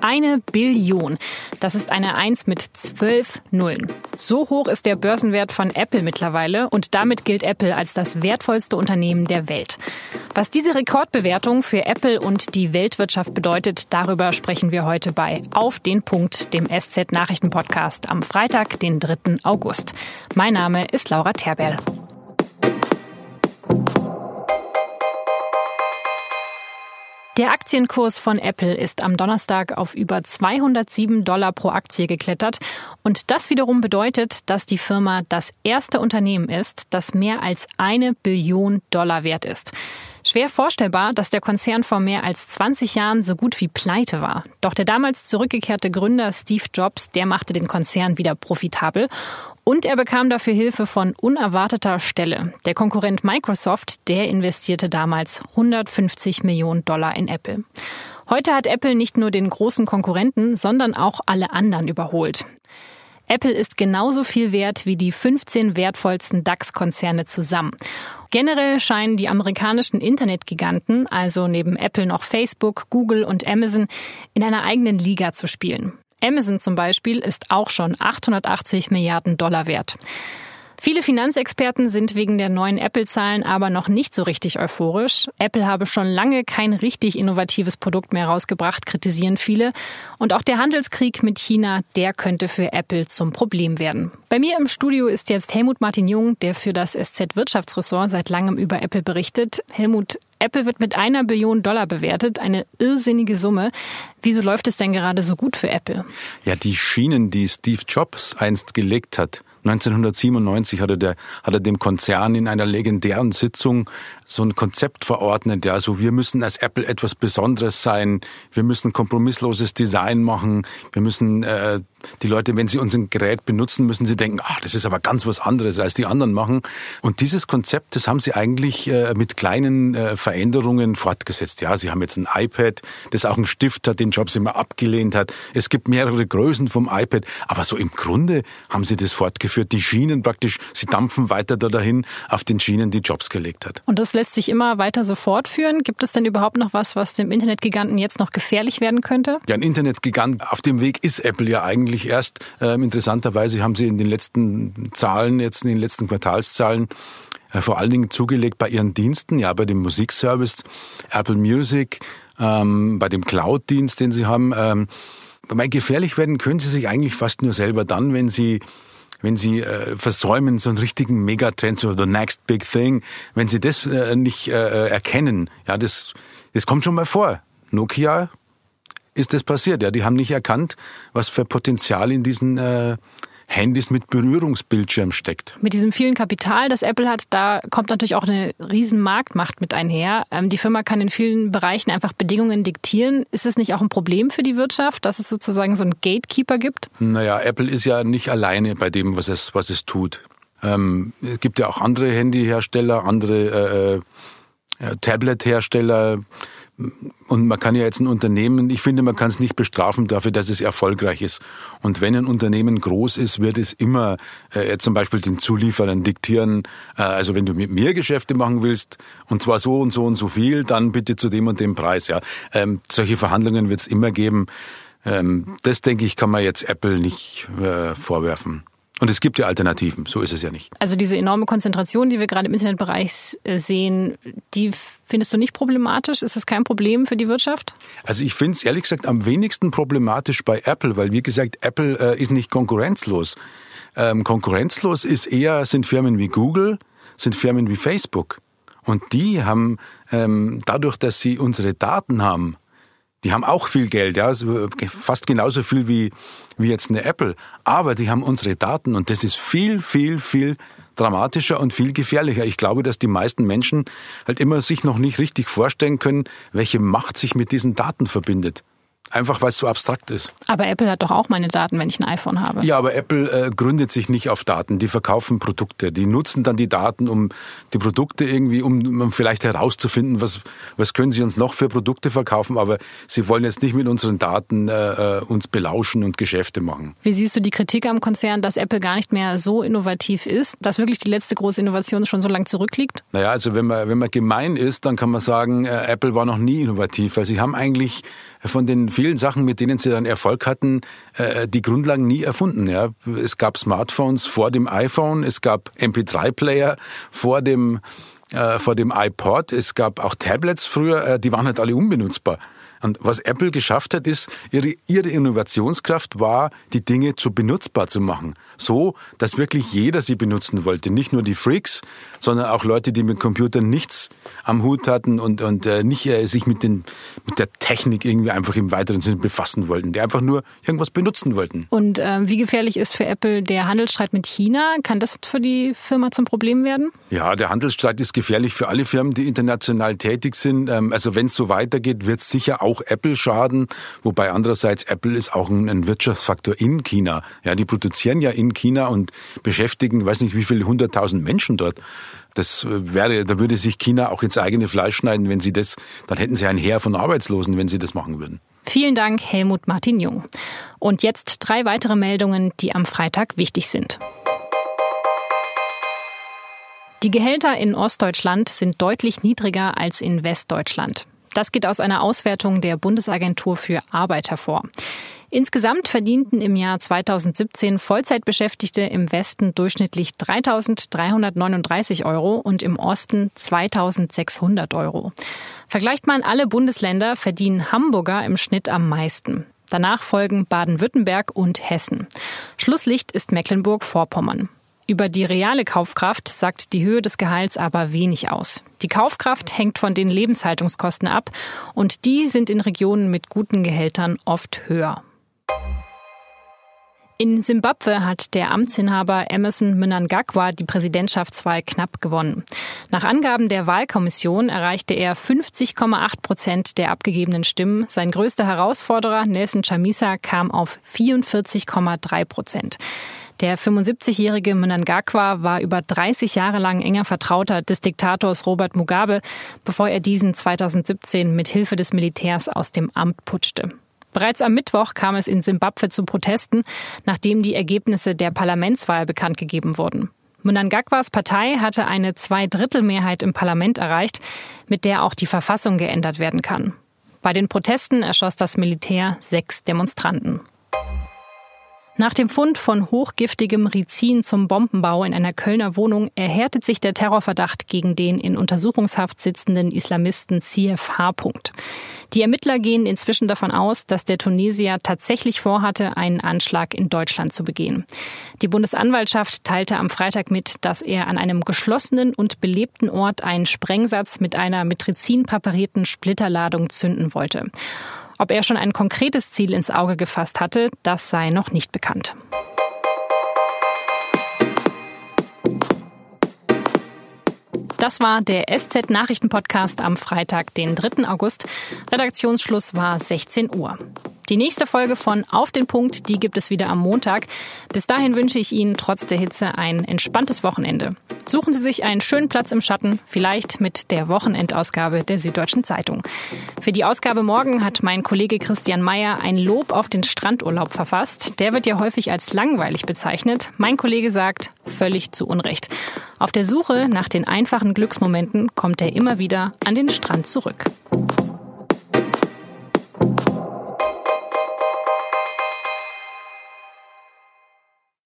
Eine Billion. Das ist eine Eins mit zwölf Nullen. So hoch ist der Börsenwert von Apple mittlerweile und damit gilt Apple als das wertvollste Unternehmen der Welt. Was diese Rekordbewertung für Apple und die Weltwirtschaft bedeutet, darüber sprechen wir heute bei Auf den Punkt, dem SZ Nachrichten Podcast am Freitag, den 3. August. Mein Name ist Laura Terberl. Der Aktienkurs von Apple ist am Donnerstag auf über 207 Dollar pro Aktie geklettert. Und das wiederum bedeutet, dass die Firma das erste Unternehmen ist, das mehr als eine Billion Dollar wert ist. Schwer vorstellbar, dass der Konzern vor mehr als 20 Jahren so gut wie pleite war. Doch der damals zurückgekehrte Gründer Steve Jobs, der machte den Konzern wieder profitabel. Und er bekam dafür Hilfe von unerwarteter Stelle. Der Konkurrent Microsoft, der investierte damals 150 Millionen Dollar in Apple. Heute hat Apple nicht nur den großen Konkurrenten, sondern auch alle anderen überholt. Apple ist genauso viel wert wie die 15 wertvollsten DAX-Konzerne zusammen. Generell scheinen die amerikanischen Internetgiganten, also neben Apple noch Facebook, Google und Amazon, in einer eigenen Liga zu spielen. Amazon zum Beispiel ist auch schon 880 Milliarden Dollar wert. Viele Finanzexperten sind wegen der neuen Apple-Zahlen aber noch nicht so richtig euphorisch. Apple habe schon lange kein richtig innovatives Produkt mehr rausgebracht, kritisieren viele. Und auch der Handelskrieg mit China, der könnte für Apple zum Problem werden. Bei mir im Studio ist jetzt Helmut Martin Jung, der für das SZ Wirtschaftsressort seit langem über Apple berichtet. Helmut, Apple wird mit einer Billion Dollar bewertet, eine irrsinnige Summe. Wieso läuft es denn gerade so gut für Apple? Ja, die Schienen, die Steve Jobs einst gelegt hat, 1997 hat er, der, hat er dem Konzern in einer legendären Sitzung so ein Konzept verordnet. Ja, so wir müssen als Apple etwas Besonderes sein. Wir müssen kompromissloses Design machen. Wir müssen äh, die Leute, wenn sie unser Gerät benutzen, müssen sie denken, ach, das ist aber ganz was anderes als die anderen machen. Und dieses Konzept, das haben sie eigentlich äh, mit kleinen äh, Veränderungen fortgesetzt. Ja, sie haben jetzt ein iPad, das auch einen Stift hat, den Jobs immer abgelehnt hat. Es gibt mehrere Größen vom iPad, aber so im Grunde haben sie das fortgeführt. Die Schienen praktisch, sie dampfen weiter da dahin auf den Schienen, die Jobs gelegt hat. Und das lässt sich immer weiter so fortführen. Gibt es denn überhaupt noch was, was dem Internetgiganten jetzt noch gefährlich werden könnte? Ja, ein Internetgigant auf dem Weg ist Apple ja eigentlich erst. Ähm, interessanterweise haben sie in den letzten Zahlen, jetzt in den letzten Quartalszahlen, äh, vor allen Dingen zugelegt bei ihren Diensten, ja, bei dem Musikservice, Apple Music, ähm, bei dem Cloud-Dienst, den sie haben. Ähm, gefährlich werden können sie sich eigentlich fast nur selber dann, wenn sie wenn sie äh, versäumen, so einen richtigen Megatrend, so the next big thing, wenn sie das äh, nicht äh, erkennen, ja, das, das kommt schon mal vor. Nokia ist das passiert. Ja, die haben nicht erkannt, was für Potenzial in diesen äh, Handys mit Berührungsbildschirm steckt. Mit diesem vielen Kapital, das Apple hat, da kommt natürlich auch eine riesen Marktmacht mit einher. Ähm, die Firma kann in vielen Bereichen einfach Bedingungen diktieren. Ist es nicht auch ein Problem für die Wirtschaft, dass es sozusagen so einen Gatekeeper gibt? Naja, Apple ist ja nicht alleine bei dem, was es, was es tut. Ähm, es gibt ja auch andere Handyhersteller, andere äh, äh, Tablet-Hersteller, und man kann ja jetzt ein Unternehmen, ich finde, man kann es nicht bestrafen dafür, dass es erfolgreich ist. Und wenn ein Unternehmen groß ist, wird es immer äh, zum Beispiel den Zulieferern diktieren, äh, also wenn du mit mir Geschäfte machen willst, und zwar so und so und so viel, dann bitte zu dem und dem Preis. Ja, ähm, Solche Verhandlungen wird es immer geben. Ähm, das, denke ich, kann man jetzt Apple nicht äh, vorwerfen. Und es gibt ja Alternativen, so ist es ja nicht. Also diese enorme Konzentration, die wir gerade im Internetbereich äh, sehen, die findest du nicht problematisch? Ist das kein Problem für die Wirtschaft? Also ich finde es ehrlich gesagt am wenigsten problematisch bei Apple, weil wie gesagt, Apple äh, ist nicht konkurrenzlos. Ähm, konkurrenzlos ist eher, sind Firmen wie Google, sind Firmen wie Facebook. Und die haben ähm, dadurch, dass sie unsere Daten haben, die haben auch viel Geld, ja, fast genauso viel wie, wie jetzt eine Apple. Aber die haben unsere Daten und das ist viel, viel, viel dramatischer und viel gefährlicher. Ich glaube, dass die meisten Menschen halt immer sich noch nicht richtig vorstellen können, welche Macht sich mit diesen Daten verbindet. Einfach weil es so abstrakt ist. Aber Apple hat doch auch meine Daten, wenn ich ein iPhone habe. Ja, aber Apple äh, gründet sich nicht auf Daten. Die verkaufen Produkte. Die nutzen dann die Daten, um die Produkte irgendwie, um, um vielleicht herauszufinden, was, was können sie uns noch für Produkte verkaufen. Aber sie wollen jetzt nicht mit unseren Daten äh, äh, uns belauschen und Geschäfte machen. Wie siehst du die Kritik am Konzern, dass Apple gar nicht mehr so innovativ ist, dass wirklich die letzte große Innovation schon so lange zurückliegt? Naja, also wenn man, wenn man gemein ist, dann kann man sagen, äh, Apple war noch nie innovativ, weil sie haben eigentlich von den vielen Sachen, mit denen sie dann Erfolg hatten, äh, die Grundlagen nie erfunden. Ja. Es gab Smartphones vor dem iPhone, es gab MP3-Player vor dem, äh, vor dem iPod, es gab auch Tablets früher, äh, die waren halt alle unbenutzbar. Und was Apple geschafft hat, ist, ihre, ihre Innovationskraft war, die Dinge zu benutzbar zu machen. So, dass wirklich jeder sie benutzen wollte. Nicht nur die Freaks, sondern auch Leute, die mit Computern nichts am Hut hatten und, und äh, nicht äh, sich mit, den, mit der Technik irgendwie einfach im weiteren Sinne befassen wollten. Die einfach nur irgendwas benutzen wollten. Und äh, wie gefährlich ist für Apple der Handelsstreit mit China? Kann das für die Firma zum Problem werden? Ja, der Handelsstreit ist gefährlich für alle Firmen, die international tätig sind. Ähm, also wenn es so weitergeht, wird es sicher auch Apple schaden. Wobei andererseits Apple ist auch ein, Wirtschaftsfaktor in China. Ja, die produzieren ja in China und beschäftigen, weiß nicht wie viele hunderttausend Menschen dort. Das äh, wäre, da würde sich China auch ins eigene Fleisch schneiden, wenn sie das, dann hätten sie ein Heer von Arbeitslosen, wenn sie das machen würden. Vielen Dank, Helmut Martin Jung. Und jetzt drei weitere Meldungen, die am Freitag wichtig sind. Die Gehälter in Ostdeutschland sind deutlich niedriger als in Westdeutschland. Das geht aus einer Auswertung der Bundesagentur für Arbeit hervor. Insgesamt verdienten im Jahr 2017 Vollzeitbeschäftigte im Westen durchschnittlich 3.339 Euro und im Osten 2.600 Euro. Vergleicht man alle Bundesländer, verdienen Hamburger im Schnitt am meisten. Danach folgen Baden-Württemberg und Hessen. Schlusslicht ist Mecklenburg-Vorpommern. Über die reale Kaufkraft sagt die Höhe des Gehalts aber wenig aus. Die Kaufkraft hängt von den Lebenshaltungskosten ab und die sind in Regionen mit guten Gehältern oft höher. In Simbabwe hat der Amtsinhaber Emerson Mnangagwa die Präsidentschaftswahl knapp gewonnen. Nach Angaben der Wahlkommission erreichte er 50,8 Prozent der abgegebenen Stimmen. Sein größter Herausforderer Nelson Chamisa kam auf 44,3 Prozent. Der 75-jährige Mnangagwa war über 30 Jahre lang enger Vertrauter des Diktators Robert Mugabe, bevor er diesen 2017 mit Hilfe des Militärs aus dem Amt putschte. Bereits am Mittwoch kam es in Simbabwe zu Protesten, nachdem die Ergebnisse der Parlamentswahl bekannt gegeben wurden. Mnangagwas Partei hatte eine Zweidrittelmehrheit im Parlament erreicht, mit der auch die Verfassung geändert werden kann. Bei den Protesten erschoss das Militär sechs Demonstranten. Nach dem Fund von hochgiftigem Rizin zum Bombenbau in einer Kölner Wohnung erhärtet sich der Terrorverdacht gegen den in Untersuchungshaft sitzenden Islamisten CFH. Die Ermittler gehen inzwischen davon aus, dass der Tunesier tatsächlich vorhatte, einen Anschlag in Deutschland zu begehen. Die Bundesanwaltschaft teilte am Freitag mit, dass er an einem geschlossenen und belebten Ort einen Sprengsatz mit einer mit Rizin präparierten Splitterladung zünden wollte. Ob er schon ein konkretes Ziel ins Auge gefasst hatte, das sei noch nicht bekannt. Das war der SZ Nachrichten Podcast am Freitag, den 3. August. Redaktionsschluss war 16 Uhr. Die nächste Folge von Auf den Punkt, die gibt es wieder am Montag. Bis dahin wünsche ich Ihnen trotz der Hitze ein entspanntes Wochenende. Suchen Sie sich einen schönen Platz im Schatten, vielleicht mit der Wochenendausgabe der Süddeutschen Zeitung. Für die Ausgabe morgen hat mein Kollege Christian Mayer ein Lob auf den Strandurlaub verfasst. Der wird ja häufig als langweilig bezeichnet. Mein Kollege sagt, völlig zu Unrecht. Auf der Suche nach den einfachen Glücksmomenten kommt er immer wieder an den Strand zurück.